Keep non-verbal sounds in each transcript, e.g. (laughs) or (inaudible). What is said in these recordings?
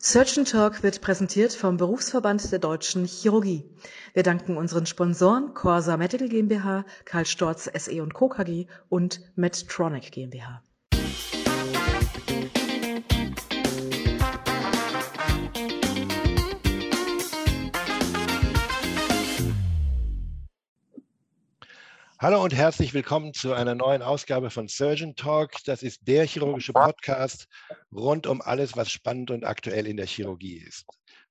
Surgeon Talk wird präsentiert vom Berufsverband der Deutschen Chirurgie. Wir danken unseren Sponsoren Corsa Medical GmbH, Karl Storz SE und Co. KG und Medtronic GmbH. Hallo und herzlich willkommen zu einer neuen Ausgabe von Surgeon Talk. Das ist der chirurgische Podcast rund um alles, was spannend und aktuell in der Chirurgie ist.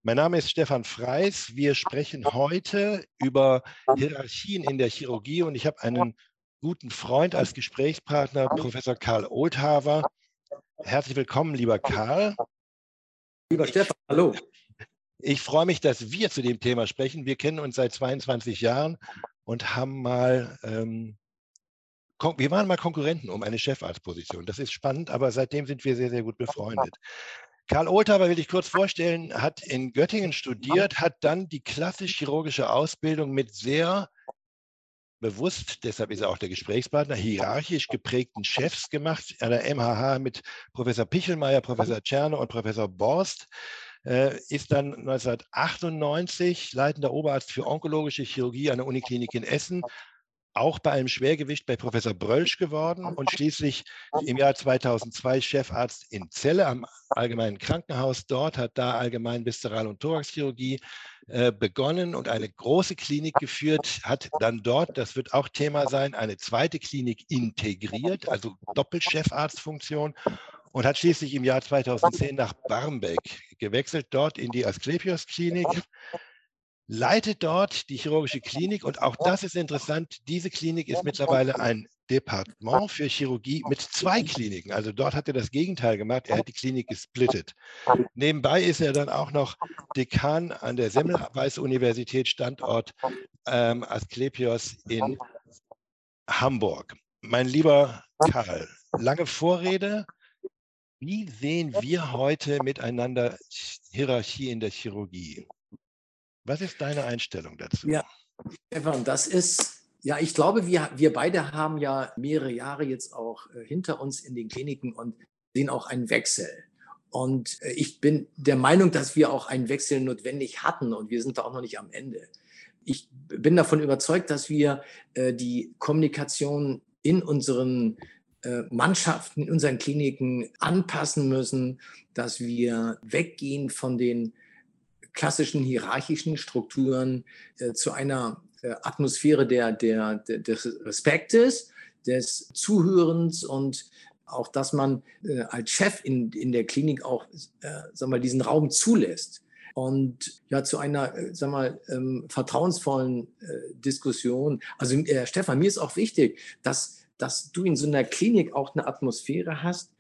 Mein Name ist Stefan Freis. Wir sprechen heute über Hierarchien in der Chirurgie und ich habe einen guten Freund als Gesprächspartner, Professor Karl Oldhaver. Herzlich willkommen, lieber Karl. Lieber Stefan, hallo. Ich freue mich, dass wir zu dem Thema sprechen. Wir kennen uns seit 22 Jahren und haben mal, ähm, wir waren mal Konkurrenten um eine Chefarztposition. Das ist spannend, aber seitdem sind wir sehr, sehr gut befreundet. Karl Oldhaber will ich kurz vorstellen, hat in Göttingen studiert, hat dann die klassisch-chirurgische Ausbildung mit sehr bewusst, deshalb ist er auch der Gesprächspartner, hierarchisch geprägten Chefs gemacht, an der MHH mit Professor Pichelmeier, Professor Czerne und Professor Borst. Äh, ist dann 1998 leitender Oberarzt für onkologische Chirurgie an der Uniklinik in Essen, auch bei einem Schwergewicht bei Professor Brölsch geworden und schließlich im Jahr 2002 Chefarzt in Celle am Allgemeinen Krankenhaus. Dort hat da allgemein Viszeral- und Thoraxchirurgie äh, begonnen und eine große Klinik geführt, hat dann dort, das wird auch Thema sein, eine zweite Klinik integriert, also Doppelchefarztfunktion und hat schließlich im Jahr 2010 nach Barmbek gewechselt, dort in die Asklepios-Klinik, leitet dort die chirurgische Klinik und auch das ist interessant, diese Klinik ist mittlerweile ein Departement für Chirurgie mit zwei Kliniken. Also dort hat er das Gegenteil gemacht, er hat die Klinik gesplittet. Nebenbei ist er dann auch noch Dekan an der Semmelweis Universität, Standort ähm, Asklepios in Hamburg. Mein lieber Karl, lange Vorrede, wie sehen wir heute miteinander Hierarchie in der Chirurgie? Was ist deine Einstellung dazu? Ja, Stefan, das ist, ja, ich glaube, wir, wir beide haben ja mehrere Jahre jetzt auch äh, hinter uns in den Kliniken und sehen auch einen Wechsel. Und äh, ich bin der Meinung, dass wir auch einen Wechsel notwendig hatten und wir sind da auch noch nicht am Ende. Ich bin davon überzeugt, dass wir äh, die Kommunikation in unseren Mannschaften in unseren Kliniken anpassen müssen, dass wir weggehen von den klassischen hierarchischen Strukturen äh, zu einer äh, Atmosphäre der, der, der, des Respektes, des Zuhörens und auch, dass man äh, als Chef in, in der Klinik auch äh, sag mal, diesen Raum zulässt und ja zu einer, äh, sag mal, ähm, vertrauensvollen äh, Diskussion. Also äh, Stefan, mir ist auch wichtig, dass dass du in so einer Klinik auch eine Atmosphäre hast,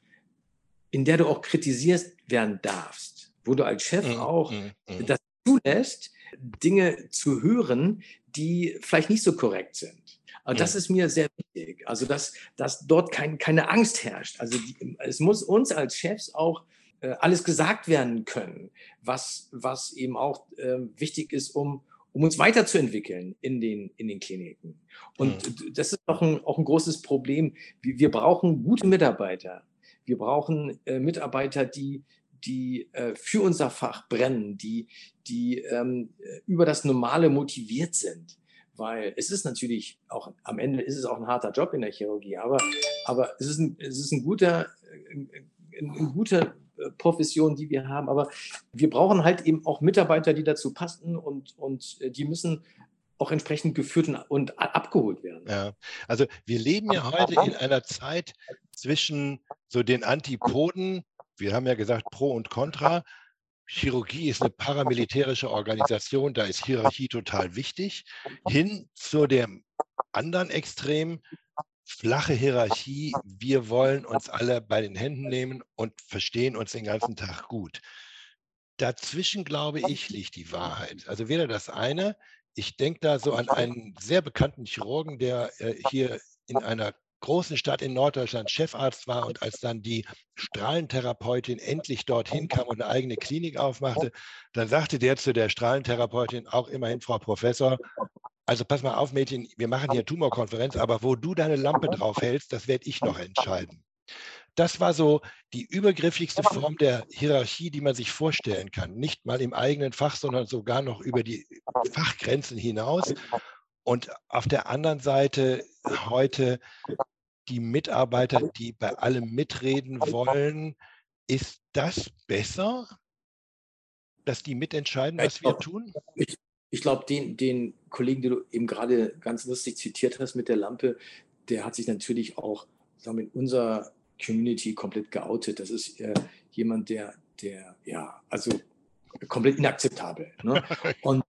in der du auch kritisiert werden darfst, wo du als Chef mm, auch mm, mm. das zulässt, Dinge zu hören, die vielleicht nicht so korrekt sind. Also das ist mir sehr wichtig. Also dass, dass dort kein, keine Angst herrscht. Also die, es muss uns als Chefs auch äh, alles gesagt werden können, was, was eben auch äh, wichtig ist, um, um uns weiterzuentwickeln in den, in den Kliniken. Und mhm. das ist auch ein, auch ein großes Problem. Wir, wir brauchen gute Mitarbeiter. Wir brauchen äh, Mitarbeiter, die, die äh, für unser Fach brennen, die, die ähm, über das Normale motiviert sind. Weil es ist natürlich auch, am Ende ist es auch ein harter Job in der Chirurgie, aber, aber es, ist ein, es ist ein guter, ein, ein guter Profession, die wir haben. Aber wir brauchen halt eben auch Mitarbeiter, die dazu passen und, und äh, die müssen auch entsprechend geführt und abgeholt werden. Ja, also wir leben ja heute in einer Zeit zwischen so den Antipoden, wir haben ja gesagt Pro und Contra. Chirurgie ist eine paramilitärische Organisation, da ist Hierarchie total wichtig, hin zu dem anderen Extrem, flache Hierarchie. Wir wollen uns alle bei den Händen nehmen und verstehen uns den ganzen Tag gut. Dazwischen, glaube ich, liegt die Wahrheit. Also weder das eine, ich denke da so an einen sehr bekannten Chirurgen, der äh, hier in einer großen Stadt in Norddeutschland Chefarzt war und als dann die Strahlentherapeutin endlich dorthin kam und eine eigene Klinik aufmachte, dann sagte der zu der Strahlentherapeutin auch immerhin, Frau Professor, also pass mal auf, Mädchen, wir machen hier Tumorkonferenz, aber wo du deine Lampe drauf hältst, das werde ich noch entscheiden. das war so die übergriffigste Form der Hierarchie, die man sich vorstellen kann. Nicht mal im eigenen Fach, sondern sogar noch über die Fachgrenzen hinaus. Und auf der anderen Seite heute die Mitarbeiter, die bei allem mitreden wollen. Ist das besser, dass die mitentscheiden, was wir tun? Ich, ich glaube, den, den Kollegen, den du eben gerade ganz lustig zitiert hast mit der Lampe, der hat sich natürlich auch sagen wir, in unserer Community komplett geoutet. Das ist äh, jemand, der, der, ja, also komplett inakzeptabel. Ne? (laughs) Und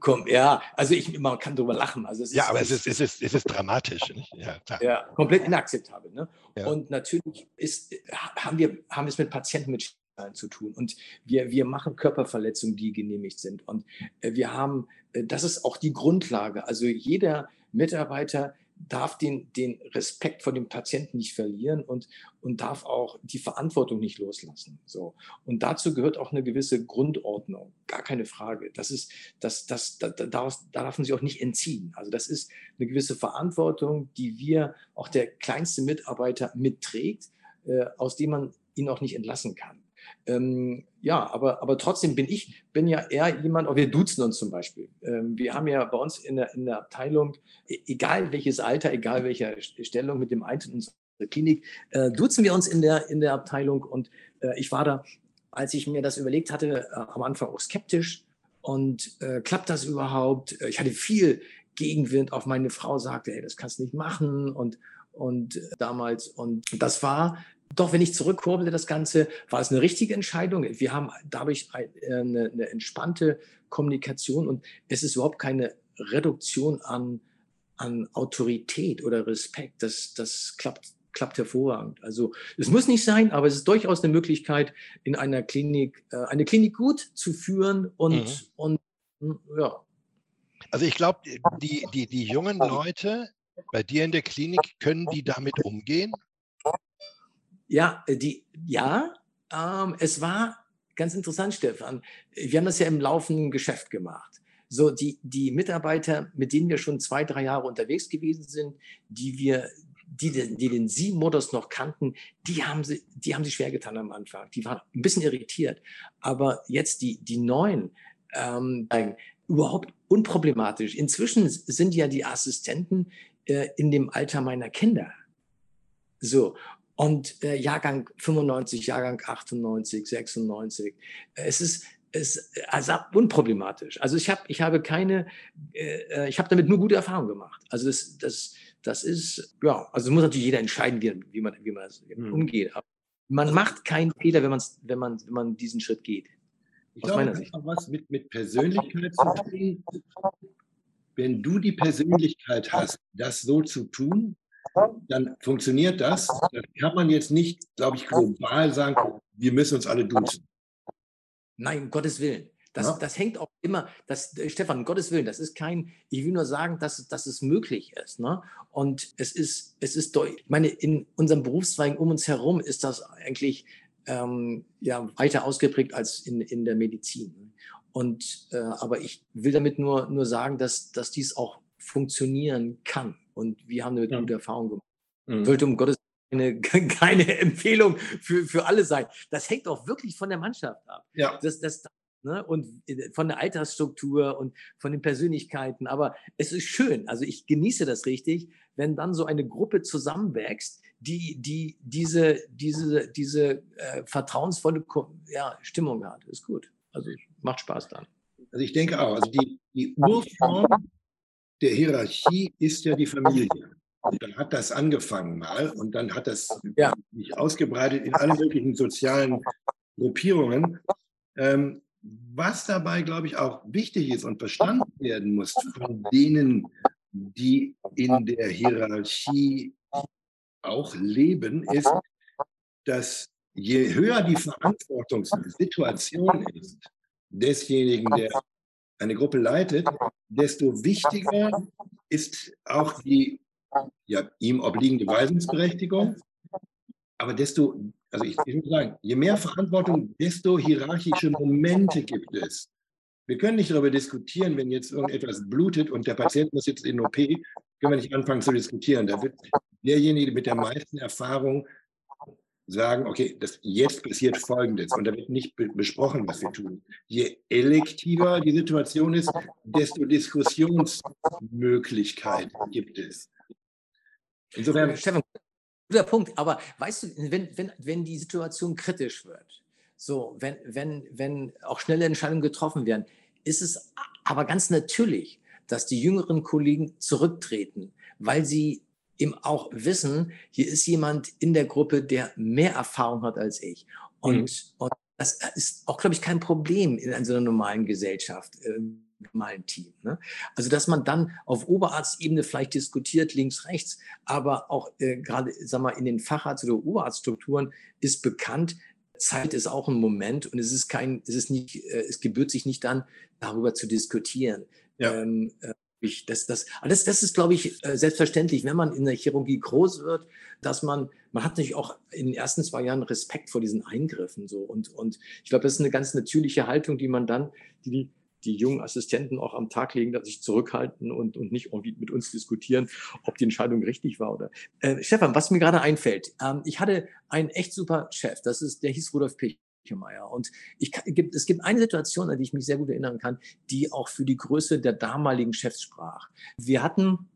Komm, ja, also ich, man kann darüber lachen. Also es ja, ist, aber es ist, es, ist, es ist dramatisch. Ja, ja, komplett inakzeptabel. Ne? Ja. Und natürlich ist, haben, wir, haben wir es mit Patienten mit zu tun. Und wir, wir machen Körperverletzungen, die genehmigt sind. Und äh, wir haben, äh, das ist auch die Grundlage. Also jeder Mitarbeiter darf den, den Respekt vor dem Patienten nicht verlieren und, und darf auch die Verantwortung nicht loslassen. So. Und dazu gehört auch eine gewisse Grundordnung. Gar keine Frage. Das ist, das, das, da, daraus, da darf man sich auch nicht entziehen. Also das ist eine gewisse Verantwortung, die wir, auch der kleinste Mitarbeiter mitträgt, äh, aus dem man ihn auch nicht entlassen kann. Ähm, ja, aber, aber trotzdem bin ich, bin ja eher jemand, auch wir duzen uns zum Beispiel. Ähm, wir haben ja bei uns in der, in der Abteilung, e, egal welches Alter, egal welcher Stellung mit dem Eintritt in unsere Klinik, äh, duzen wir uns in der, in der Abteilung. Und äh, ich war da, als ich mir das überlegt hatte, äh, am Anfang auch skeptisch. Und äh, klappt das überhaupt? Äh, ich hatte viel Gegenwind, auch meine Frau sagte, hey, das kannst du nicht machen. Und und äh, damals. Und das war doch, wenn ich zurückkurbelte das Ganze, war es eine richtige Entscheidung. Wir haben dadurch eine, eine entspannte Kommunikation und es ist überhaupt keine Reduktion an, an Autorität oder Respekt. Das, das klappt, klappt hervorragend. Also es muss nicht sein, aber es ist durchaus eine Möglichkeit, in einer Klinik äh, eine Klinik gut zu führen und, mhm. und ja. Also ich glaube, die, die, die jungen Leute bei dir in der Klinik, können die damit umgehen? Ja, äh, die, ja, ähm, es war ganz interessant, Stefan. Wir haben das ja im laufenden Geschäft gemacht. So, die, die Mitarbeiter, mit denen wir schon zwei, drei Jahre unterwegs gewesen sind, die wir, die, die den Sie-Modus noch kannten, die haben sie, die haben sich schwer getan am Anfang. Die waren ein bisschen irritiert. Aber jetzt die, die neuen, ähm, überhaupt unproblematisch. Inzwischen sind ja die Assistenten äh, in dem Alter meiner Kinder. So, und äh, Jahrgang 95, Jahrgang 98, 96. Es ist es also unproblematisch. Also ich habe ich habe keine äh, ich habe damit nur gute Erfahrungen gemacht. Also das das das ist ja also muss natürlich jeder entscheiden wie, wie man wie man das mhm. umgeht. Aber man macht keinen Fehler, wenn man wenn man wenn man diesen Schritt geht. Ich aus glaube, meiner Sicht. Was mit mit Persönlichkeit zu tun. Wenn du die Persönlichkeit hast, das so zu tun, dann funktioniert das. Das kann man jetzt nicht, glaube ich, global sagen, wir müssen uns alle duzen. Nein, um Gottes Willen. Das, ja. das hängt auch immer, das, Stefan, um Gottes Willen, das ist kein, ich will nur sagen, dass, dass es möglich ist. Ne? Und es ist, es ist, ich meine, in unseren Berufszweigen um uns herum ist das eigentlich ähm, ja, weiter ausgeprägt als in, in der Medizin. Und, äh, aber ich will damit nur, nur sagen, dass, dass dies auch funktionieren kann. Und wir haben eine ja. gute Erfahrung gemacht. Mhm. Sollte um Gottes keine, (laughs) keine Empfehlung für, für alle sein. Das hängt auch wirklich von der Mannschaft ab. Ja. Das, das, ne? Und äh, von der Altersstruktur und von den Persönlichkeiten. Aber es ist schön. Also ich genieße das richtig, wenn dann so eine Gruppe zusammenwächst, die, die diese, diese, diese äh, vertrauensvolle ja, Stimmung hat. Ist gut. Also macht Spaß dann. Also ich denke auch, also die, die Urform der Hierarchie ist ja die Familie. Und dann hat das angefangen mal und dann hat das ja. sich ausgebreitet in alle möglichen sozialen Gruppierungen. Ähm, was dabei, glaube ich, auch wichtig ist und verstanden werden muss von denen, die in der Hierarchie auch leben, ist, dass je höher die Verantwortungssituation ist desjenigen, der eine Gruppe leitet, desto wichtiger ist auch die ja, ihm obliegende Weisungsberechtigung. Aber desto, also ich, ich muss sagen, je mehr Verantwortung, desto hierarchische Momente gibt es. Wir können nicht darüber diskutieren, wenn jetzt irgendetwas blutet und der Patient muss jetzt in OP, können wir nicht anfangen zu diskutieren. Da wird derjenige mit der meisten Erfahrung sagen, okay, das, jetzt passiert Folgendes und da wird nicht be besprochen, was wir tun. Je elektiver die Situation ist, desto Diskussionsmöglichkeit gibt es. Insofern. Stefan, guter Punkt, aber weißt du, wenn, wenn, wenn die Situation kritisch wird, so, wenn, wenn, wenn auch schnelle Entscheidungen getroffen werden, ist es aber ganz natürlich, dass die jüngeren Kollegen zurücktreten, weil sie eben auch wissen, hier ist jemand in der Gruppe, der mehr Erfahrung hat als ich. Und, mhm. und das ist auch, glaube ich, kein Problem in so einer normalen Gesellschaft, äh, normalen Team. Ne? Also, dass man dann auf Oberarztebene vielleicht diskutiert, links, rechts, aber auch äh, gerade, sag mal, in den Facharzt- oder Oberarztstrukturen ist bekannt, Zeit ist auch ein Moment und es ist kein, es ist nicht, äh, es gebührt sich nicht dann, darüber zu diskutieren. Ja. Ähm, äh, ich, das, das, das, das ist, glaube ich, äh, selbstverständlich, wenn man in der Chirurgie groß wird, dass man, man hat natürlich auch in den ersten zwei Jahren Respekt vor diesen Eingriffen so und, und ich glaube, das ist eine ganz natürliche Haltung, die man dann, die die, die jungen Assistenten auch am Tag legen, dass sich zurückhalten und, und nicht irgendwie mit uns diskutieren, ob die Entscheidung richtig war oder. Äh, Stefan, was mir gerade einfällt, ähm, ich hatte einen echt super Chef, das ist, der hieß Rudolf Pich. Kirchemeier. Und ich, es gibt eine Situation, an die ich mich sehr gut erinnern kann, die auch für die Größe der damaligen Chefs sprach. Wir hatten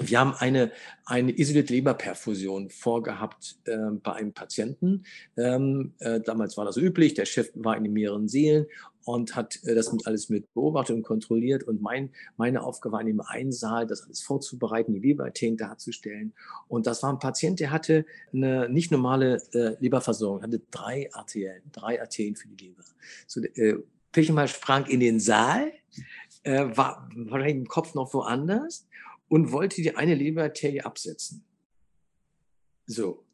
wir haben eine, eine isolierte Leberperfusion vorgehabt äh, bei einem Patienten. Ähm, äh, damals war das üblich. Der Chef war in mehreren Seelen und hat äh, das mit alles mit beobachtet und kontrolliert. Und mein, meine Aufgabe war in dem einen Saal, das alles vorzubereiten, die Leberarterien darzustellen. Und das war ein Patient, der hatte eine nicht normale äh, Leberversorgung, hatte drei Arterien, drei Arterien für die Leber. So, äh, Pilchemal sprang in den Saal, äh, war wahrscheinlich im Kopf noch woanders und wollte die eine Leberarterie absetzen. So,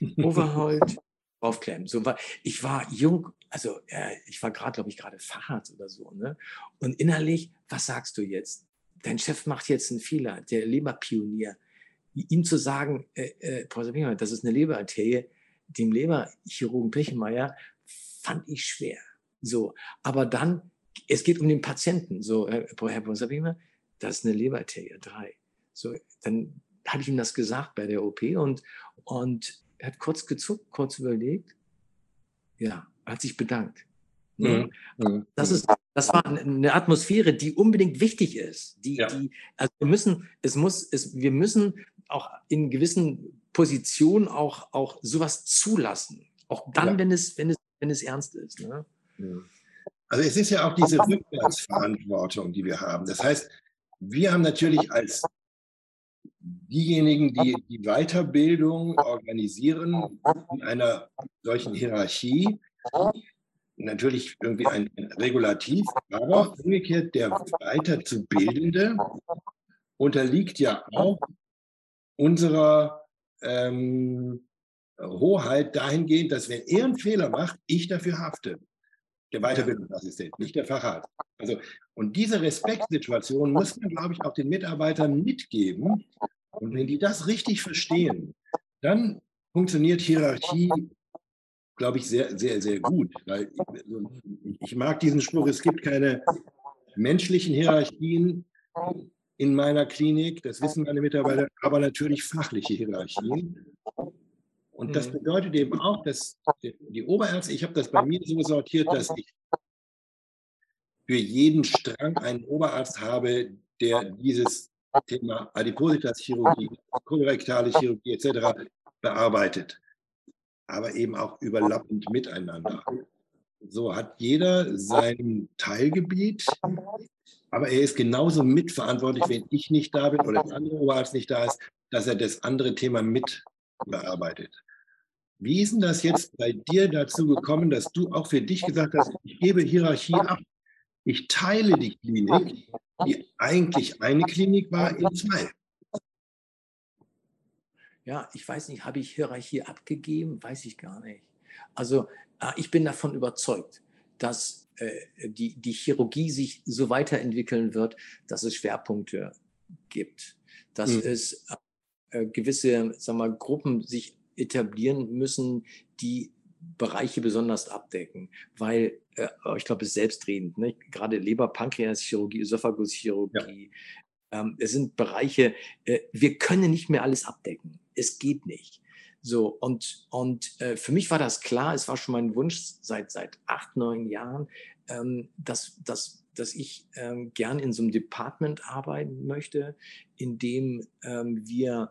(laughs) Overhold, aufklemmen. So war, ich war jung, also äh, ich war gerade, glaube ich, gerade Facharzt oder so. Ne? Und innerlich, was sagst du jetzt? Dein Chef macht jetzt einen Fehler, der Leberpionier. Ihm zu sagen, äh, äh, das ist eine Leberarterie, dem Leberchirurgen Pichmeier, fand ich schwer. So, aber dann, es geht um den Patienten. So, Herr, Herr Professor Pichmeier, das ist eine Leberarterie, drei. So, dann habe ich ihm das gesagt bei der OP und, und er hat kurz gezuckt, kurz überlegt. Ja, hat sich bedankt. Mhm. mhm. Das ist, das war eine Atmosphäre, die unbedingt wichtig ist. Die, ja. die, also wir müssen, es muss, es, wir müssen auch in gewissen Positionen auch, auch sowas zulassen. Auch dann, ja. wenn es, wenn es, wenn es ernst ist. Ne? Also es ist ja auch diese Rückwärtsverantwortung, die wir haben. Das heißt, wir haben natürlich als diejenigen, die die Weiterbildung organisieren in einer solchen Hierarchie, natürlich irgendwie ein Regulativ, aber umgekehrt der Weiterzubildende unterliegt ja auch unserer ähm, Hoheit dahingehend, dass wenn er einen Fehler macht, ich dafür hafte. Der Weiterbildungsassistent, nicht der Facharzt. Also, und diese Respektsituation muss man, glaube ich, auch den Mitarbeitern mitgeben. Und wenn die das richtig verstehen, dann funktioniert Hierarchie, glaube ich, sehr, sehr, sehr gut. Weil ich, ich mag diesen Spruch, es gibt keine menschlichen Hierarchien in meiner Klinik, das wissen meine Mitarbeiter, aber natürlich fachliche Hierarchien. Und das mhm. bedeutet eben auch, dass die Oberärzte, ich habe das bei mir so sortiert, dass ich für jeden Strang einen Oberarzt habe, der dieses Thema Adipositas-Chirurgie, kolorektale Chirurgie etc. bearbeitet, aber eben auch überlappend miteinander. So hat jeder sein Teilgebiet, aber er ist genauso mitverantwortlich, wenn ich nicht da bin oder der andere Oberarzt nicht da ist, dass er das andere Thema mit bearbeitet. Wie ist denn das jetzt bei dir dazu gekommen, dass du auch für dich gesagt hast, ich gebe Hierarchie ab, ich teile die Klinik, die eigentlich eine Klinik war, in zwei? Ja, ich weiß nicht, habe ich Hierarchie abgegeben? Weiß ich gar nicht. Also äh, ich bin davon überzeugt, dass äh, die, die Chirurgie sich so weiterentwickeln wird, dass es Schwerpunkte gibt, dass mhm. es äh, gewisse sagen wir, Gruppen sich etablieren müssen, die Bereiche besonders abdecken, weil äh, ich glaube, es ist selbstredend. Ne? Gerade Leber, Pankreaschirurgie, Esophaguschirurgie. Ja. Ähm, es sind Bereiche, äh, wir können nicht mehr alles abdecken. Es geht nicht. So, und, und äh, für mich war das klar, es war schon mein Wunsch seit, seit acht, neun Jahren, ähm, dass, dass, dass ich ähm, gern in so einem Department arbeiten möchte, in dem ähm, wir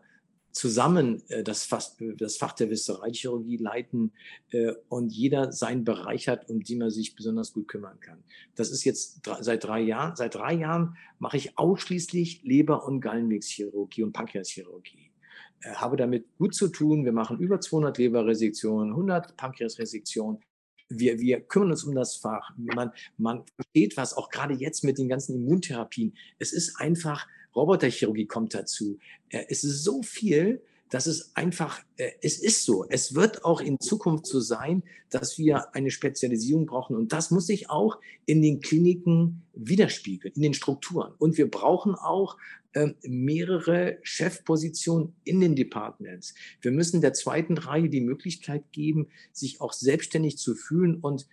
zusammen äh, das, Fach, das Fach der Visceralchirurgie leiten äh, und jeder seinen Bereich hat, um den man sich besonders gut kümmern kann. Das ist jetzt seit drei Jahren. Seit drei Jahren mache ich ausschließlich Leber- und Gallenwegschirurgie und Pankreaschirurgie. Äh, habe damit gut zu tun. Wir machen über 200 Leberresektionen, 100 Pankreasresektionen. Wir, wir kümmern uns um das Fach. Man, man versteht was, auch gerade jetzt mit den ganzen Immuntherapien. Es ist einfach Roboterchirurgie kommt dazu. Äh, es ist so viel, dass es einfach, äh, es ist so. Es wird auch in Zukunft so sein, dass wir eine Spezialisierung brauchen. Und das muss sich auch in den Kliniken widerspiegeln, in den Strukturen. Und wir brauchen auch mehrere Chefpositionen in den Departments. Wir müssen der zweiten Reihe die Möglichkeit geben, sich auch selbstständig zu fühlen und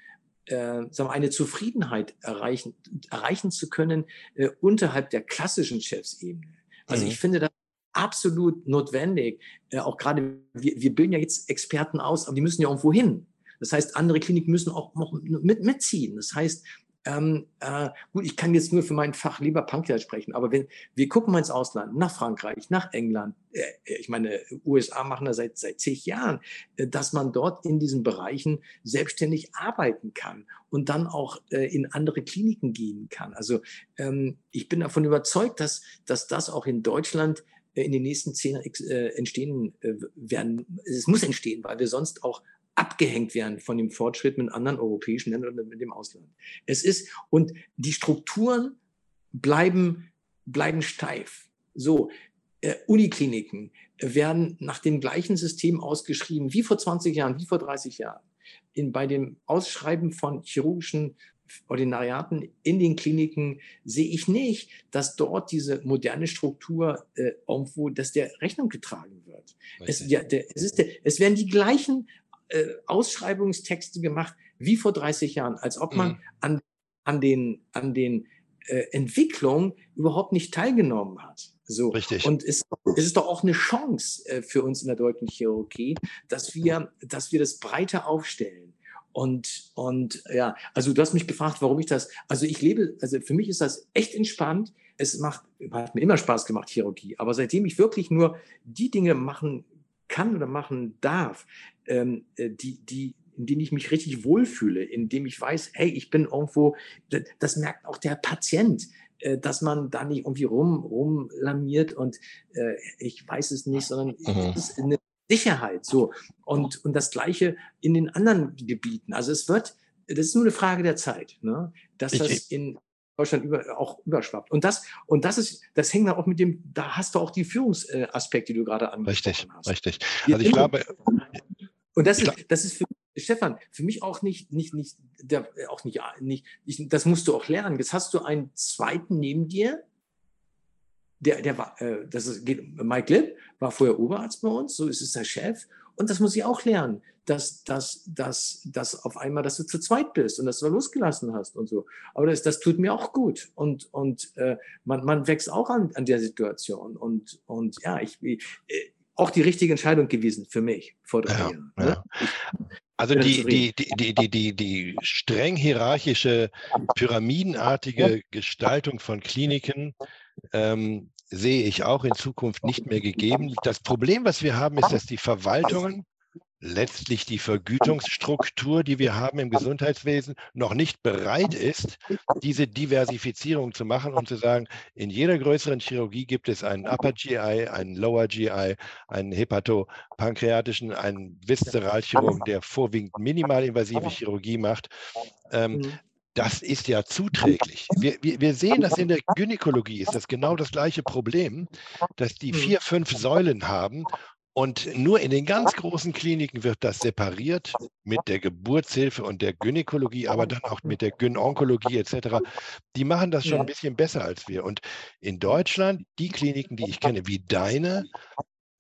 äh, sagen wir, eine Zufriedenheit erreichen, erreichen zu können äh, unterhalb der klassischen Chefsebene. Also mhm. ich finde das absolut notwendig. Äh, auch gerade, wir, wir bilden ja jetzt Experten aus, aber die müssen ja irgendwo hin. Das heißt, andere Kliniken müssen auch noch mit, mitziehen. Das heißt, ähm, äh, gut, ich kann jetzt nur für mein Fach lieber Pankreas sprechen, aber wenn wir gucken mal ins Ausland, nach Frankreich, nach England, äh, ich meine, USA machen das seit seit zig Jahren, äh, dass man dort in diesen Bereichen selbstständig arbeiten kann und dann auch äh, in andere Kliniken gehen kann. Also ähm, ich bin davon überzeugt, dass dass das auch in Deutschland äh, in den nächsten zehn äh, entstehen äh, werden. Es muss entstehen, weil wir sonst auch abgehängt werden von dem Fortschritt mit anderen europäischen Ländern oder mit dem Ausland. Es ist, und die Strukturen bleiben, bleiben steif. So, äh, Unikliniken werden nach dem gleichen System ausgeschrieben wie vor 20 Jahren, wie vor 30 Jahren. In, bei dem Ausschreiben von chirurgischen Ordinariaten in den Kliniken sehe ich nicht, dass dort diese moderne Struktur äh, irgendwo, dass der Rechnung getragen wird. Es, der, der, es, der, es werden die gleichen äh, Ausschreibungstexte gemacht wie vor 30 Jahren, als ob man mhm. an, an den, an den äh, Entwicklungen überhaupt nicht teilgenommen hat. So. Richtig. Und es, es ist doch auch eine Chance äh, für uns in der deutschen Chirurgie, dass wir, dass wir das breiter aufstellen. Und, und ja, also du hast mich gefragt, warum ich das, also ich lebe, also für mich ist das echt entspannt. Es macht, hat mir immer Spaß gemacht, Chirurgie. Aber seitdem ich wirklich nur die Dinge machen kann oder machen darf, ähm, äh, die, die, in denen ich mich richtig wohlfühle, in dem ich weiß, hey, ich bin irgendwo, das merkt auch der Patient, äh, dass man da nicht irgendwie rum, rumlamiert und äh, ich weiß es nicht, sondern mhm. es ist eine Sicherheit. So. Und, und das Gleiche in den anderen Gebieten. Also es wird, das ist nur eine Frage der Zeit, ne? dass das in Deutschland über, auch überschwappt. Und das, und das ist, das hängt auch mit dem, da hast du auch die Führungsaspekte, die du gerade angesprochen hast. Richtig, richtig. Also ich glaube. Und das ist, das ist für Stefan, für mich auch nicht, nicht, nicht, der, auch nicht, nicht, nicht, das musst du auch lernen. Jetzt hast du einen zweiten neben dir, der, der war, äh, das ist, Mike Lipp war vorher Oberarzt bei uns, so ist es der Chef. Und das muss ich auch lernen, dass, dass, dass, dass auf einmal, dass du zu zweit bist und dass du losgelassen hast und so. Aber das, das tut mir auch gut. Und, und äh, man, man wächst auch an, an der Situation. Und, und ja, ich, äh, auch die richtige Entscheidung gewesen für mich vor drei ja, Jahren. Ne? Ja. Also die, die, die, die, die, die streng hierarchische, pyramidenartige Gestaltung von Kliniken ähm, sehe ich auch in Zukunft nicht mehr gegeben. Das Problem, was wir haben, ist, dass die Verwaltungen letztlich die Vergütungsstruktur, die wir haben im Gesundheitswesen, noch nicht bereit ist, diese Diversifizierung zu machen und zu sagen, in jeder größeren Chirurgie gibt es einen Upper GI, einen Lower GI, einen Hepatopankreatischen, einen Viszeralchirurgen, der vorwiegend minimalinvasive Chirurgie macht. Ähm, mhm. Das ist ja zuträglich. Wir, wir, wir, sehen dass in der Gynäkologie, ist das genau das gleiche Problem, dass die mhm. vier, fünf Säulen haben und nur in den ganz großen Kliniken wird das separiert mit der Geburtshilfe und der Gynäkologie, aber dann auch mit der Gynonkologie etc. Die machen das schon ein bisschen besser als wir. Und in Deutschland, die Kliniken, die ich kenne, wie deine,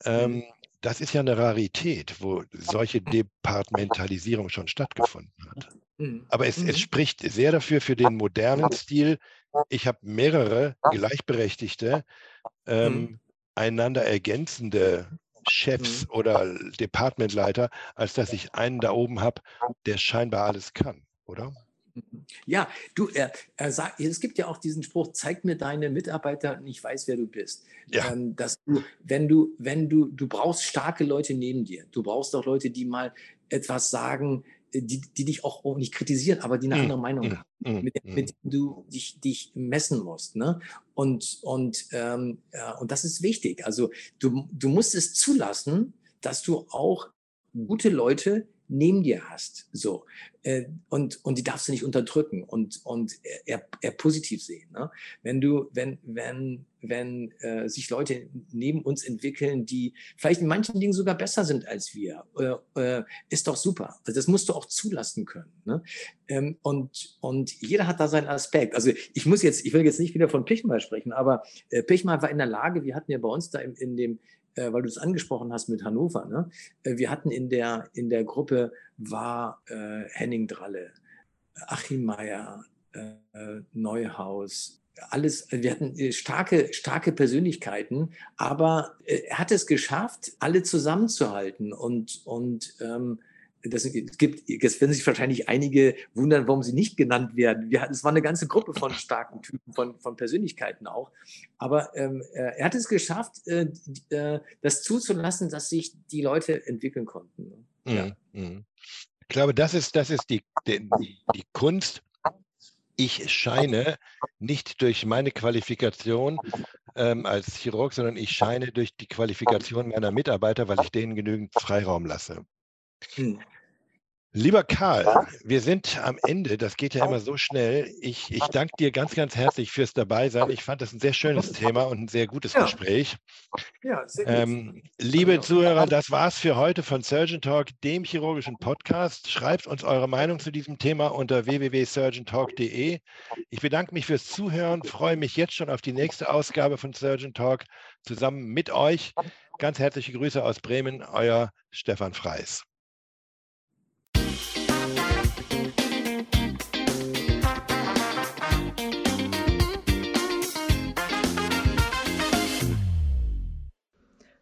ähm, das ist ja eine Rarität, wo solche Departementalisierung schon stattgefunden hat. Mhm. Aber es, es mhm. spricht sehr dafür für den modernen Stil. Ich habe mehrere gleichberechtigte, ähm, mhm. einander ergänzende Chefs mhm. oder Departmentleiter, als dass ich einen da oben habe, der scheinbar alles kann, oder? Ja, du, er, er sagt, es gibt ja auch diesen Spruch, zeig mir deine Mitarbeiter und ich weiß, wer du bist. Ja. Ähm, dass du, wenn du, wenn du, du brauchst starke Leute neben dir. Du brauchst auch Leute, die mal etwas sagen, die, die dich auch, auch nicht kritisieren, aber die eine mm, andere Meinung mm, haben, mm, mit, mit denen du dich, dich messen musst. Ne? Und, und, ähm, ja, und das ist wichtig. Also du, du musst es zulassen, dass du auch gute Leute neben dir hast. So. Äh, und, und die darfst du nicht unterdrücken und, und eher, eher positiv sehen. Ne? Wenn du, wenn, wenn, wenn äh, sich Leute neben uns entwickeln, die vielleicht in manchen Dingen sogar besser sind als wir, äh, äh, ist doch super. Also das musst du auch zulassen können. Ne? Ähm, und, und jeder hat da seinen Aspekt. Also ich muss jetzt, ich will jetzt nicht wieder von Pichmal sprechen, aber äh, Pichmal war in der Lage, wir hatten ja bei uns da in, in dem äh, weil du es angesprochen hast mit Hannover. Ne? Äh, wir hatten in der, in der Gruppe war äh, Henning Dralle, Achim Meyer, äh, Neuhaus, alles, wir hatten äh, starke, starke Persönlichkeiten, aber äh, er hat es geschafft, alle zusammenzuhalten und, und ähm, das, es gibt, jetzt werden sich wahrscheinlich einige wundern, warum sie nicht genannt werden. Wir, es war eine ganze Gruppe von starken Typen, von, von Persönlichkeiten auch. Aber ähm, äh, er hat es geschafft, äh, äh, das zuzulassen, dass sich die Leute entwickeln konnten. Mhm. Ja. Mhm. Ich glaube, das ist, das ist die, die, die Kunst. Ich scheine nicht durch meine Qualifikation ähm, als Chirurg, sondern ich scheine durch die Qualifikation meiner Mitarbeiter, weil ich denen genügend Freiraum lasse. Hm. Lieber Karl, wir sind am Ende. Das geht ja immer so schnell. Ich, ich danke dir ganz, ganz herzlich fürs Dabeisein. Ich fand das ein sehr schönes Thema und ein sehr gutes ja. Gespräch. Ja, sehr gut. Ähm, liebe Zuhörer, das war's für heute von Surgeon Talk, dem chirurgischen Podcast. Schreibt uns eure Meinung zu diesem Thema unter www.surgeontalk.de. Ich bedanke mich fürs Zuhören, freue mich jetzt schon auf die nächste Ausgabe von Surgeon Talk zusammen mit euch. Ganz herzliche Grüße aus Bremen, euer Stefan Freis.